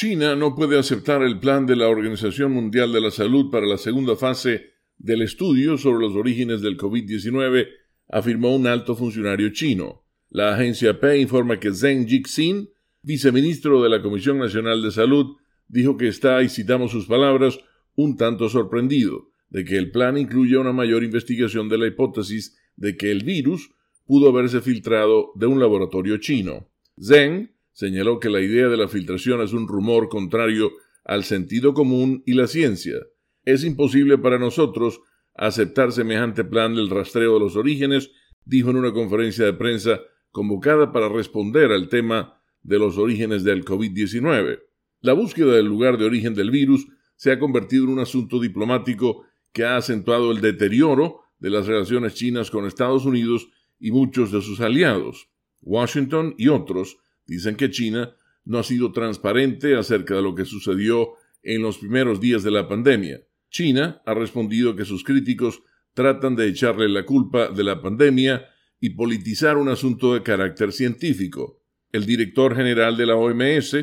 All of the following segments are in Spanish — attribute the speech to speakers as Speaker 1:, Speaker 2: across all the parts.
Speaker 1: China no puede aceptar el plan de la Organización Mundial de la Salud para la segunda fase del estudio sobre los orígenes del COVID-19, afirmó un alto funcionario chino. La agencia P informa que Zheng Jixin, viceministro de la Comisión Nacional de Salud, dijo que está, y citamos sus palabras, un tanto sorprendido de que el plan incluya una mayor investigación de la hipótesis de que el virus pudo haberse filtrado de un laboratorio chino. Zheng señaló que la idea de la filtración es un rumor contrario al sentido común y la ciencia. Es imposible para nosotros aceptar semejante plan del rastreo de los orígenes, dijo en una conferencia de prensa convocada para responder al tema de los orígenes del COVID-19. La búsqueda del lugar de origen del virus se ha convertido en un asunto diplomático que ha acentuado el deterioro de las relaciones chinas con Estados Unidos y muchos de sus aliados. Washington y otros dicen que China no ha sido transparente acerca de lo que sucedió en los primeros días de la pandemia. China ha respondido que sus críticos tratan de echarle la culpa de la pandemia y politizar un asunto de carácter científico. El director general de la OMS,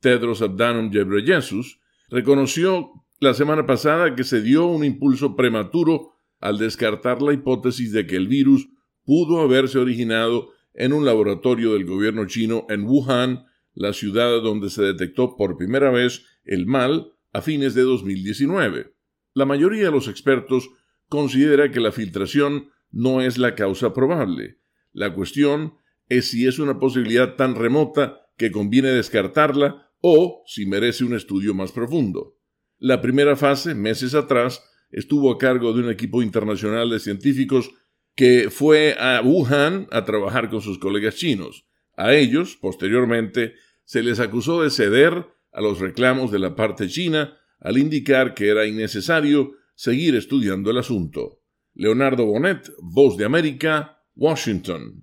Speaker 1: Tedros Adhanom Ghebreyesus, reconoció la semana pasada que se dio un impulso prematuro al descartar la hipótesis de que el virus pudo haberse originado en un laboratorio del gobierno chino en Wuhan, la ciudad donde se detectó por primera vez el mal a fines de 2019. La mayoría de los expertos considera que la filtración no es la causa probable. La cuestión es si es una posibilidad tan remota que conviene descartarla o si merece un estudio más profundo. La primera fase, meses atrás, estuvo a cargo de un equipo internacional de científicos que fue a Wuhan a trabajar con sus colegas chinos. A ellos, posteriormente, se les acusó de ceder a los reclamos de la parte china al indicar que era innecesario seguir estudiando el asunto. Leonardo Bonet, Voz de América, Washington.